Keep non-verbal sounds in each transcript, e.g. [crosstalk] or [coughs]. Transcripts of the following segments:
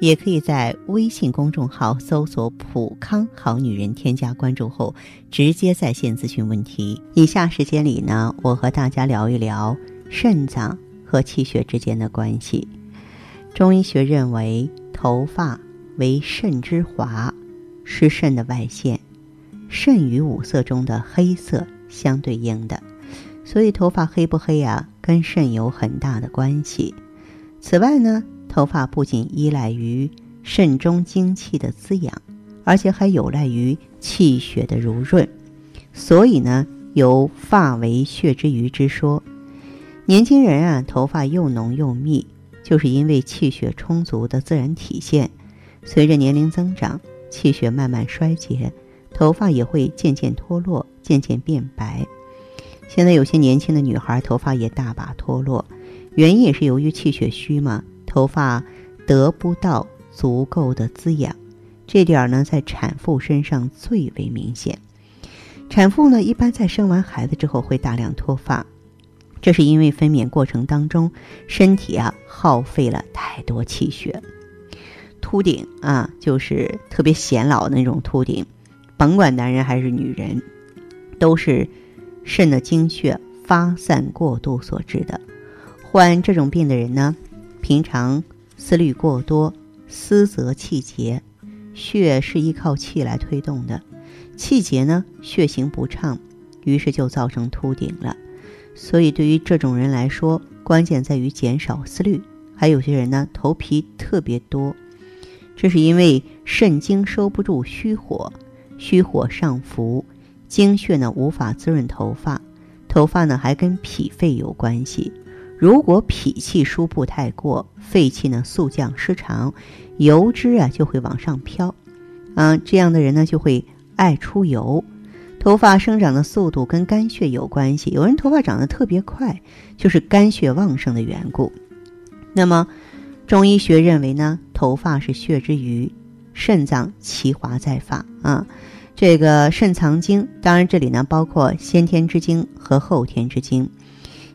也可以在微信公众号搜索“普康好女人”，添加关注后直接在线咨询问题。以下时间里呢，我和大家聊一聊肾脏和气血之间的关系。中医学认为，头发为肾之华，是肾的外线，肾与五色中的黑色相对应的，所以头发黑不黑啊，跟肾有很大的关系。此外呢。头发不仅依赖于肾中精气的滋养，而且还有赖于气血的濡润，所以呢，有“发为血之余”之说。年轻人啊，头发又浓又密，就是因为气血充足的自然体现。随着年龄增长，气血慢慢衰竭，头发也会渐渐脱落，渐渐变白。现在有些年轻的女孩头发也大把脱落，原因也是由于气血虚嘛。头发得不到足够的滋养，这点呢，在产妇身上最为明显。产妇呢，一般在生完孩子之后会大量脱发，这是因为分娩过程当中身体啊耗费了太多气血。秃顶啊，就是特别显老的那种秃顶，甭管男人还是女人，都是肾的精血发散过度所致的。患这种病的人呢。平常思虑过多，思则气结，血是依靠气来推动的，气结呢，血行不畅，于是就造成秃顶了。所以对于这种人来说，关键在于减少思虑。还有些人呢，头皮特别多，这是因为肾精收不住虚火，虚火上浮，精血呢无法滋润头发，头发呢还跟脾肺有关系。如果脾气疏布太过，肺气呢速降失常，油脂啊就会往上飘，嗯，这样的人呢就会爱出油。头发生长的速度跟肝血有关系，有人头发长得特别快，就是肝血旺盛的缘故。那么，中医学认为呢，头发是血之余，肾脏其华在发啊。这个肾藏精，当然这里呢包括先天之精和后天之精。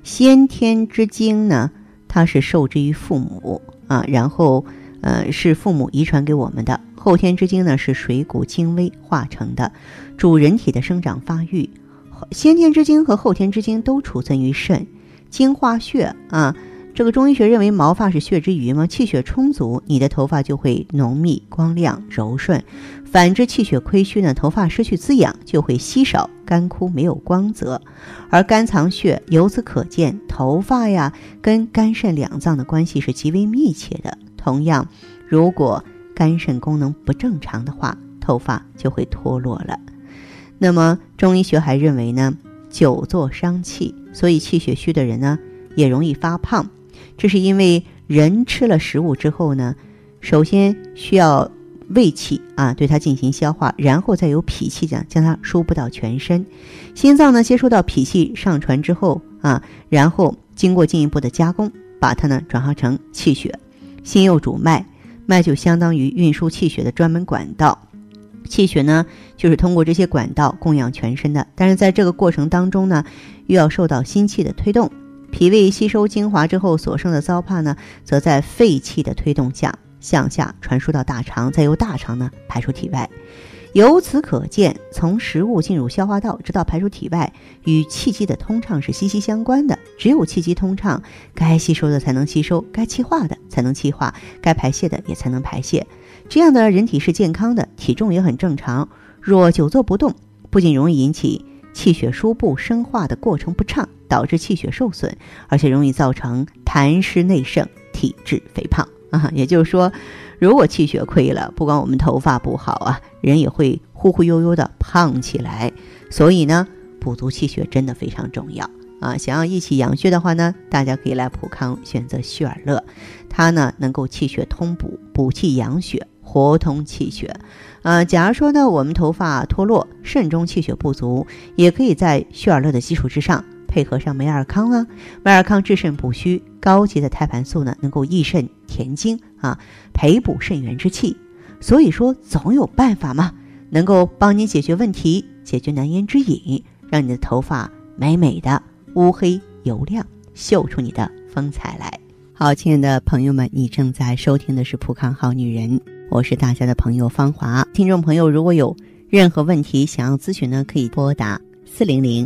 先天之精呢，它是受之于父母啊，然后呃是父母遗传给我们的。后天之精呢是水谷精微化成的，主人体的生长发育。先天之精和后天之精都储存于肾，精化血啊。这个中医学认为毛发是血之余嘛，气血充足，你的头发就会浓密、光亮、柔顺；反之，气血亏虚呢，头发失去滋养，就会稀少、干枯、没有光泽。而肝藏血，由此可见，头发呀跟肝肾两脏的关系是极为密切的。同样，如果肝肾功能不正常的话，头发就会脱落了。那么，中医学还认为呢，久坐伤气，所以气血虚的人呢，也容易发胖。这是因为人吃了食物之后呢，首先需要胃气啊对它进行消化，然后再由脾气将将它输布到全身。心脏呢接收到脾气上传之后啊，然后经过进一步的加工，把它呢转化成气血。心又主脉，脉就相当于运输气血的专门管道，气血呢就是通过这些管道供养全身的。但是在这个过程当中呢，又要受到心气的推动。脾胃吸收精华之后所剩的糟粕呢，则在肺气的推动下向下传输到大肠，再由大肠呢排出体外。由此可见，从食物进入消化道直到排出体外，与气机的通畅是息息相关的。只有气机通畅，该吸收的才能吸收，该气化的才能气化，该排泄的也才能排泄。这样的人体是健康的，体重也很正常。若久坐不动，不仅容易引起气血输布生化的过程不畅。导致气血受损，而且容易造成痰湿内盛、体质肥胖啊。也就是说，如果气血亏了，不管我们头发不好啊，人也会忽忽悠悠的胖起来。所以呢，补足气血真的非常重要啊。想要一起养血的话呢，大家可以来普康选择血尔乐，它呢能够气血通补、补气养血、活通气血。啊，假如说呢，我们头发脱落，肾中气血不足，也可以在血尔乐的基础之上，配合上美尔康啊。美尔康治肾补虚，高级的胎盘素呢，能够益肾填精啊，培补肾元之气。所以说，总有办法嘛，能够帮你解决问题，解决难言之隐，让你的头发美美的、乌黑油亮，秀出你的风采来。好，亲爱的朋友们，你正在收听的是《普康好女人》。我是大家的朋友芳华，听众朋友如果有任何问题想要咨询呢，可以拨打四零零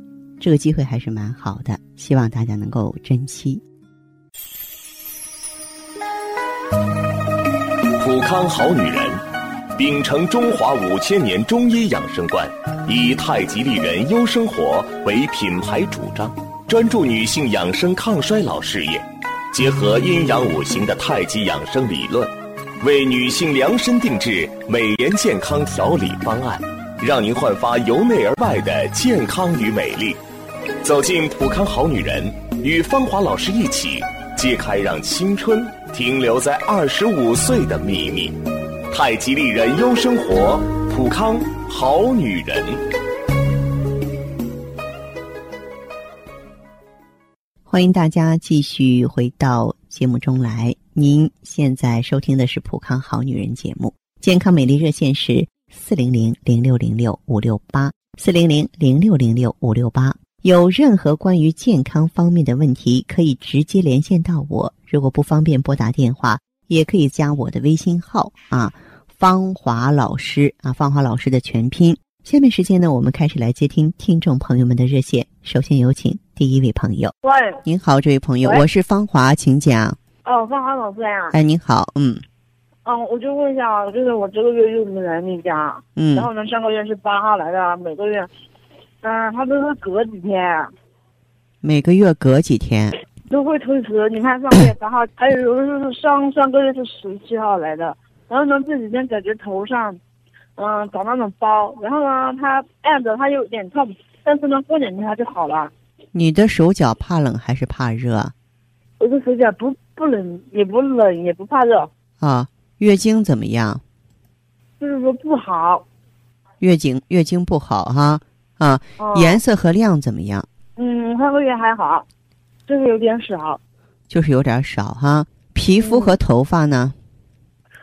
这个机会还是蛮好的，希望大家能够珍惜。普康好女人，秉承中华五千年中医养生观，以太极丽人优生活为品牌主张，专注女性养生抗衰老事业，结合阴阳五行的太极养生理论。为女性量身定制美颜健康调理方案，让您焕发由内而外的健康与美丽。走进普康好女人，与芳华老师一起揭开让青春停留在二十五岁的秘密。太极丽人优生活，普康好女人。欢迎大家继续回到节目中来。您现在收听的是《普康好女人》节目，健康美丽热线是四零零零六零六五六八四零零零六零六五六八。有任何关于健康方面的问题，可以直接连线到我。如果不方便拨打电话，也可以加我的微信号啊，芳华老师啊，芳华老师的全拼。下面时间呢，我们开始来接听听众朋友们的热线。首先有请第一位朋友。喂，您好，这位朋友，我是芳华，请讲。哦，芳华老师呀！哎，您好，嗯，嗯，我就问一下啊，就是我这个月又没来你家，嗯，然后呢，上个月是八号来的，每个月，嗯，他都是隔几天，每个月隔几天都会推迟。你看上个月三号，还有有的是上上个月是十七号来的，然后呢这几天感觉头上，嗯，长那种包，然后呢他按着他有点痛，但是呢过两天他就好了。你的手脚怕冷还是怕热？我的手脚不。不冷也不冷也不怕热啊，月经怎么样？就是说不好。月经月经不好哈啊，颜色和量怎么样？嗯，上个月还好，就是有点少。就是有点少哈，皮肤和头发呢？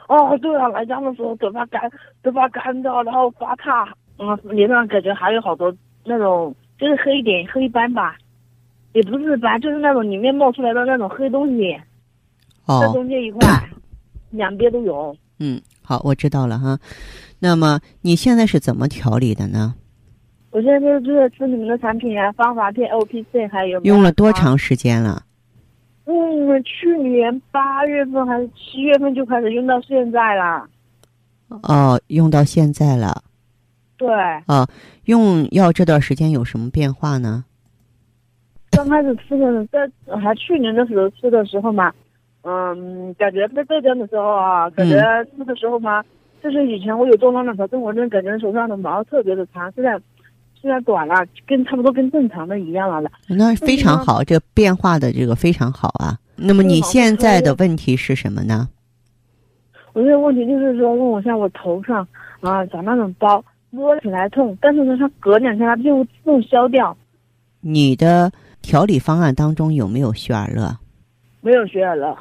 哦，对了，来家的时候头发干，头发干燥，然后发烫，嗯，脸上感觉还有好多那种就是黑点黑斑吧，也不是斑，就是那种里面冒出来的那种黑东西。在中间一块，[coughs] 两边都有。嗯，好，我知道了哈。那么你现在是怎么调理的呢？我现在就是吃你们的产品啊，芳华片、O P C 还有。用了多长时间了？嗯，去年八月份还是七月份就开始用到现在了。哦，用到现在了。对。啊，用药这段时间有什么变化呢？刚开始吃的，在还去年的时候吃的时候嘛。嗯，感觉在浙江的时候啊，感觉吃的时候嘛，就是以前我有做那两条正我就感觉手上的毛特别的长，现在现在短了，跟差不多跟正常的一样了。那非常好，这变化的这个非常好啊。那么你现在的问题是什么呢？我这个问题就是说，问我像我头上啊长那种包，摸起来痛，但是呢，它隔两天它就自动消掉。你的调理方案当中有没有雪尔乐？没有雪尔乐。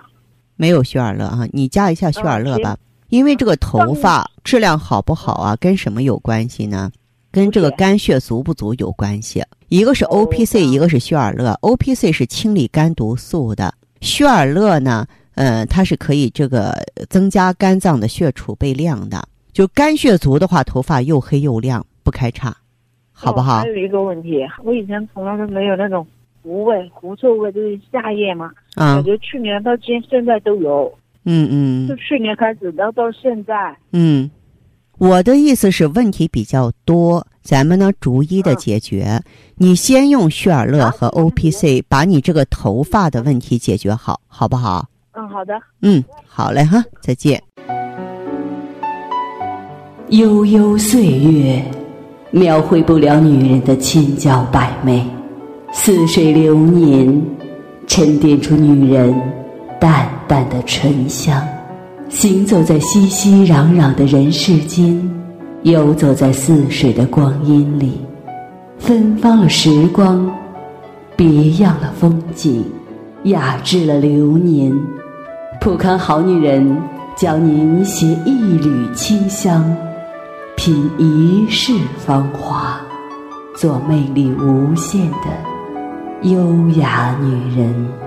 没有雪尔乐啊，你加一下雪尔乐吧，因为这个头发质量好不好啊，跟什么有关系呢？跟这个肝血足不足有关系。一个是 O P C，一个是血尔乐。O P C 是清理肝毒素的，血尔乐呢，呃，它是可以这个增加肝脏的血储备量的。就肝血足的话，头发又黑又亮，不开叉，好不好？还有一个问题，我以前从来都没有那种。狐味、狐臭味就是夏夜嘛，嗯感觉去年到今现在都有。嗯嗯。就去年开始，然后到现在。嗯，我的意思是，问题比较多，咱们呢逐一的解决。你先用旭尔乐和 O P C 把你这个头发的问题解决好，好不好？嗯，好的。嗯，好嘞哈，再见。悠悠岁月，描绘不了女人的千娇百媚；似水流年，沉淀出女人淡淡的醇香。行走在熙熙攘攘的人世间，游走在似水的光阴里，芬芳了时光，别样了风景，雅致了流年。普康好女人教您携一缕清香，品一世芳华，做魅力无限的优雅女人。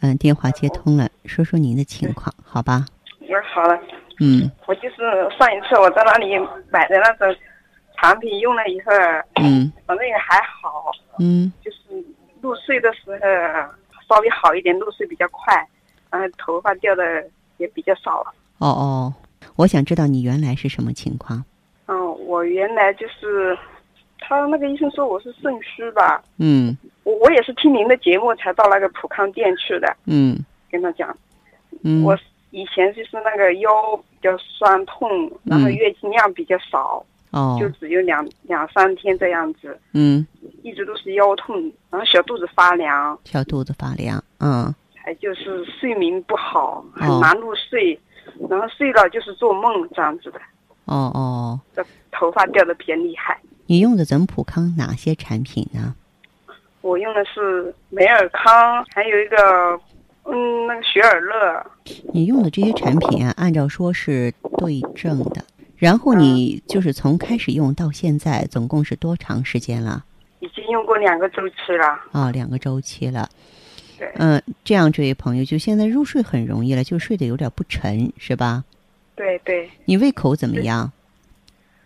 嗯，电话接通了，说说您的情况，好吧？我说，好了。嗯，我就是上一次我在那里买的那种产品用了以后，嗯，反正也还好，嗯，就是入睡的时候稍微好一点，入睡比较快，然后头发掉的也比较少了。哦哦，我想知道你原来是什么情况？嗯，我原来就是，他那个医生说我是肾虚吧？嗯。我我也是听您的节目才到那个普康店去的。嗯，跟他讲，嗯，我以前就是那个腰比较酸痛，然后月经量比较少，哦，就只有两两三天这样子。嗯，一直都是腰痛，然后小肚子发凉，小肚子发凉，嗯，还就是睡眠不好，很难入睡，然后睡了就是做梦这样子的。哦哦，这头发掉的比较厉害。你用的咱们普康哪些产品呢？我用的是美尔康，还有一个，嗯，那个雪尔乐。你用的这些产品啊，按照说是对症的。然后你就是从开始用到现在，总共是多长时间了？已经用过两个周期了。啊，两个周期了。对。嗯，这样这位朋友就现在入睡很容易了，就睡得有点不沉，是吧？对对。你胃口怎么样？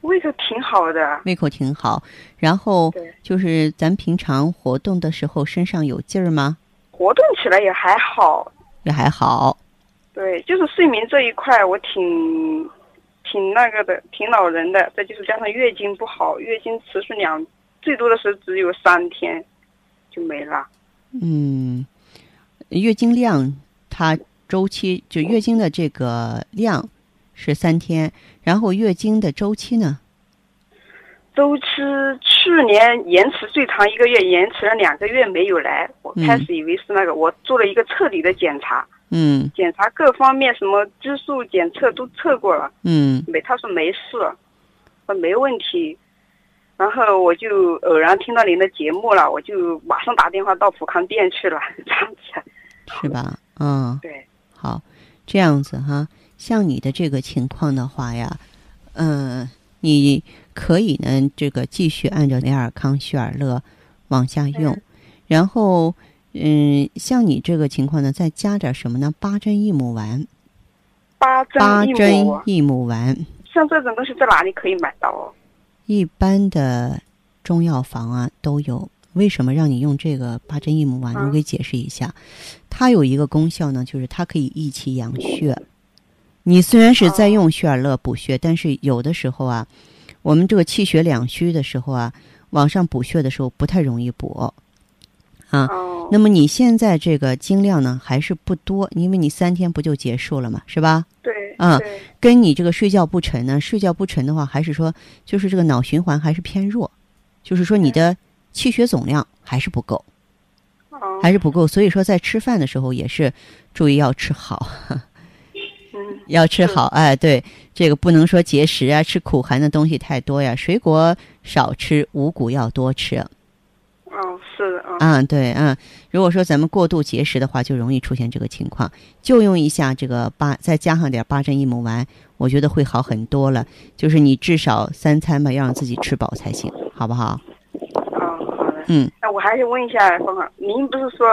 胃口挺好的，胃口挺好。然后就是咱平常活动的时候身上有劲儿吗？活动起来也还好，也还好。对，就是睡眠这一块，我挺挺那个的，挺恼人的。再就是加上月经不好，月经持续两，最多的时候只有三天就没了。嗯，月经量它周期就月经的这个量。是三天，然后月经的周期呢？周期去年延迟最长一个月，延迟了两个月没有来。我开始以为是那个，我做了一个彻底的检查，嗯，检查各方面什么激素检测都测过了，嗯，没他说没事，说没问题。然后我就偶然听到您的节目了，我就马上打电话到普康店去了，[laughs] 这样子，是吧？嗯，对，好，这样子哈。像你的这个情况的话呀，嗯，你可以呢，这个继续按照雷尔康、旭尔乐往下用，然后，嗯，像你这个情况呢，再加点什么呢？八珍益母丸。八珍益母丸。像这种东西在哪里可以买到？一般的中药房啊都有。为什么让你用这个八珍益母丸？我给解释一下，它有一个功效呢，就是它可以益气养血。你虽然是在用血尔乐补血，但是有的时候啊，我们这个气血两虚的时候啊，往上补血的时候不太容易补，啊。哦，那么你现在这个经量呢还是不多，因为你三天不就结束了嘛，是吧？对，嗯对，跟你这个睡觉不沉呢，睡觉不沉的话，还是说就是这个脑循环还是偏弱，就是说你的气血总量还是不够，哦，还是不够。所以说在吃饭的时候也是注意要吃好，嗯，要吃好。哎，对，这个不能说节食啊，吃苦寒的东西太多呀，水果少吃，五谷要多吃。哦，是的，啊，嗯，对，嗯，如果说咱们过度节食的话，就容易出现这个情况。就用一下这个八，再加上点八珍益母丸，我觉得会好很多了。就是你至少三餐吧，要让自己吃饱才行，好不好？哦，好的。嗯，那我还是问一下芳芳，您不是说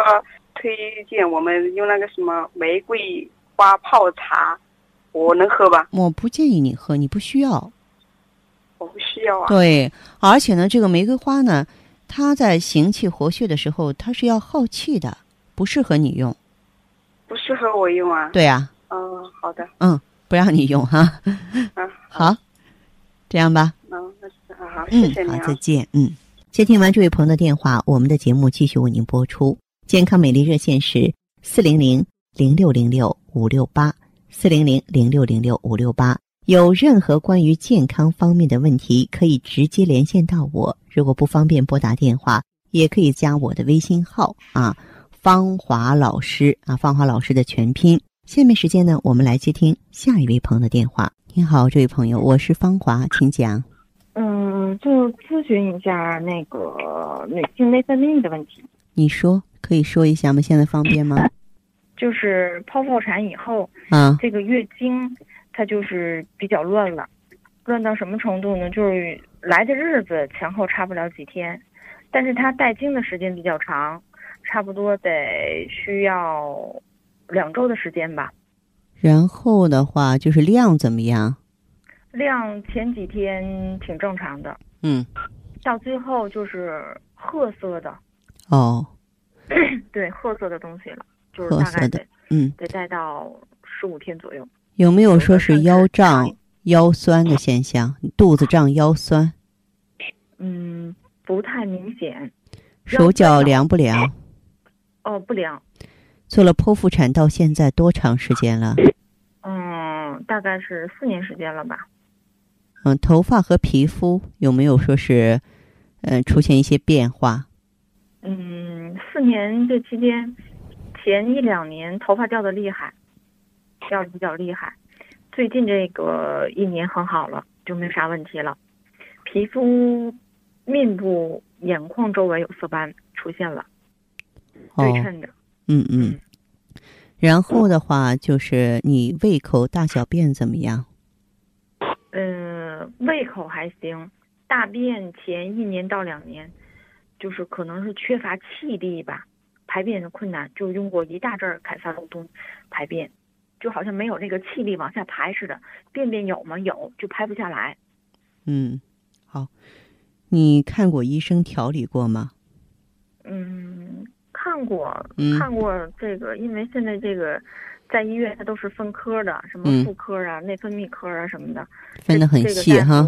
推荐我们用那个什么玫瑰花泡茶，我能喝吧？我不建议你喝，你不需要。我不需要啊。对，而且呢，这个玫瑰花呢，它在行气活血的时候，它是要耗气的，不适合你用。不适合我用啊。对啊。嗯，好的，嗯，不让你用哈。啊，[laughs] 好，这样吧。嗯，好好，谢嗯，好，谢您啊。再见。嗯，接听完这位朋友的电话，我们的节目继续为您播出。健康美丽热线是四零零零六零六五六八四零零零六零六五六八。有任何关于健康方面的问题，可以直接连线到我。如果不方便拨打电话，也可以加我的微信号啊，芳华老师啊，芳华老师的全拼。下面时间呢，我们来接听下一位朋友的电话。你好，这位朋友，我是芳华，请讲。嗯，就咨询一下那个女性内分泌的问题，你说可以说一下吗？现在方便吗？就是剖腹产以后，嗯，这个月经它就是比较乱了，乱到什么程度呢？就是来的日子前后差不了几天，但是它带经的时间比较长，差不多得需要两周的时间吧。然后的话就是量怎么样？量前几天挺正常的，嗯，到最后就是褐色的，哦，[clears throat] 对，褐色的东西了，就是褐色的大概得嗯，得带到十五天左右。有没有说是腰胀、腰酸的现象？肚子胀、腰酸，嗯，不太明显。手脚凉不凉？[laughs] 哦，不凉。做了剖腹产到现在多长时间了？[coughs] 嗯，大概是四年时间了吧。嗯，头发和皮肤有没有说是，呃，出现一些变化？嗯，四年这期间，前一两年头发掉的厉害，掉的比较厉害。最近这个一年很好了，就没啥问题了。皮肤、面部、眼眶周围有色斑出现了，哦对，称的。嗯嗯。然后的话就是你胃口、大小便怎么样？嗯，胃口还行，大便前一年到两年，就是可能是缺乏气力吧，排便的困难，就用过一大阵儿凯撒露东排便，就好像没有那个气力往下排似的。便便有吗？有，就排不下来。嗯，好。你看过医生调理过吗？嗯，看过，嗯看过这个，因为现在这个在医院它都是分科的，什么嗯妇科啊、内分泌科啊什么的，分得很细哈。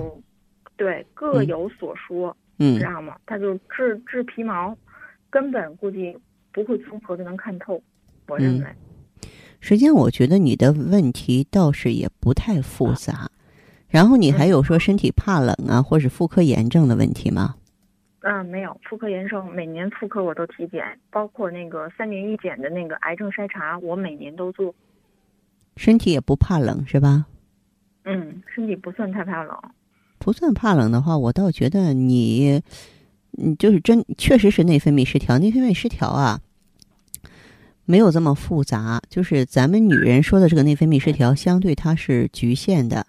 对，各嗯有所说。嗯知道吗？他就治治皮毛，根本估计不会综合的能看透，我认嗯为。实际上，我觉得你的问题倒是也不太复杂。然后你还有说身体怕冷啊，或是妇科炎症的问题吗？嗯，没有妇科炎症，每年妇科我都体检，包括那个三年一检的那个癌症筛查，我每年都做。身体也不怕冷是吧？嗯，身体不算太怕冷。不算怕冷的话，我倒觉得你，嗯，就是真确实是内分泌失调。内分泌失调啊，没有这么复杂。就是咱们女人说的这个内分泌失调，相对它是局限的。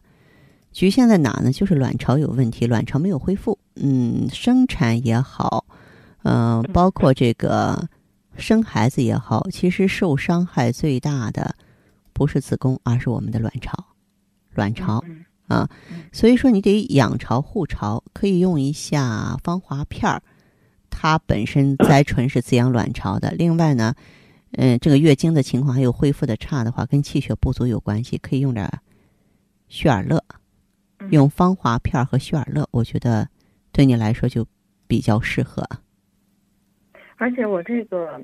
局限在哪呢？就是卵巢有问题，卵巢没有恢复。嗯，生产也好，嗯、包括这个生孩子也好，其实受伤害最大的不是子宫，而是我们的卵巢。卵巢嗯啊，所以说你得养巢护巢，可以用一下芳华片儿，它本身 [coughs] 甾醇是滋养卵巢的。另外呢，嗯、这个月经的情况还有恢复的差的话，跟气血不足有关系，可以用点儿血尔乐，嗯用芳华片儿和血尔乐，我觉得对你来说就比较适合。而且我这个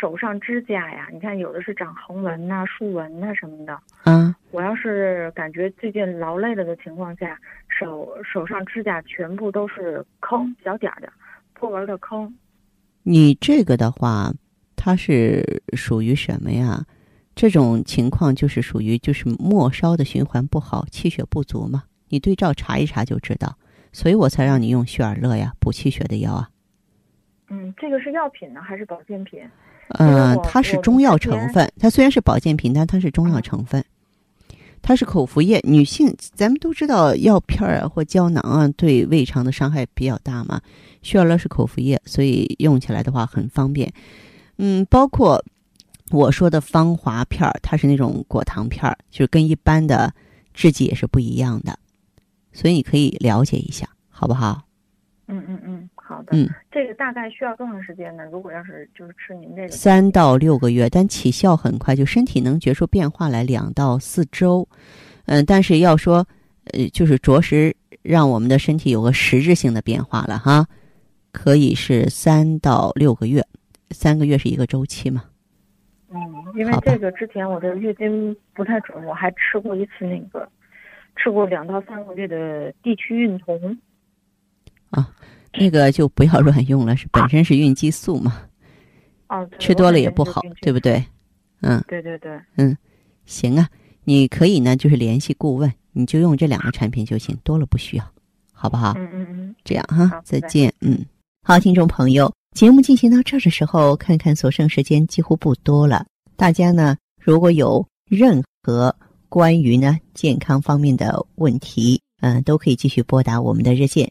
手上指甲呀，你看有的是长横纹呐、竖纹呐什么的。嗯，我要是感觉最近劳累了的情况下，手手上指甲全部都是坑，小点儿的破纹的坑。你这个的话，它是属于什么呀？这种情况就是属于就是末梢的循环不好，气血不足嘛。你对照查一查就知道，所以我才让你用血尔乐呀，补气血的药啊。嗯，这个是药品呢还是保健品？嗯、我它是中药成分，它虽然是保健品，但它是中药成分。它是口服液，女性咱们都知道药片儿啊或胶囊啊对胃肠的伤害比较大嘛。需要的是口服液，所以用起来的话很方便。嗯，包括我说的芳华片儿，它是那种果糖片儿，就是跟一般的制剂也是不一样的，所以你可以了解一下，好不好？嗯嗯嗯，好的。嗯，这个大概需要多长时间呢？如果要是就是吃您这个三到六个月，但起效很快，就身体能觉出变化来两到四周。嗯，但是要说，呃，就是着实让我们的身体有个实质性的变化了哈，可以是三到六个月，三个月是一个周期嘛。嗯，因为这个之前我的月经不太准，我还吃过一次那个，吃过两到三个月的地区孕酮。那个就不要乱用了，是本身是孕激素嘛，吃多了也不好，对不？对？嗯，对对对嗯，行啊，你可以呢，就是联系顾问，你就用这两个产品就行，多了不需要，好不好？嗯嗯嗯，这样哈再见。嗯，好，听众朋友，节目进行到这儿的时候，看看所剩时间几乎不多了。大家呢，如果有任何关于呢健康方面的问题，嗯、都可以继续拨打我们的热线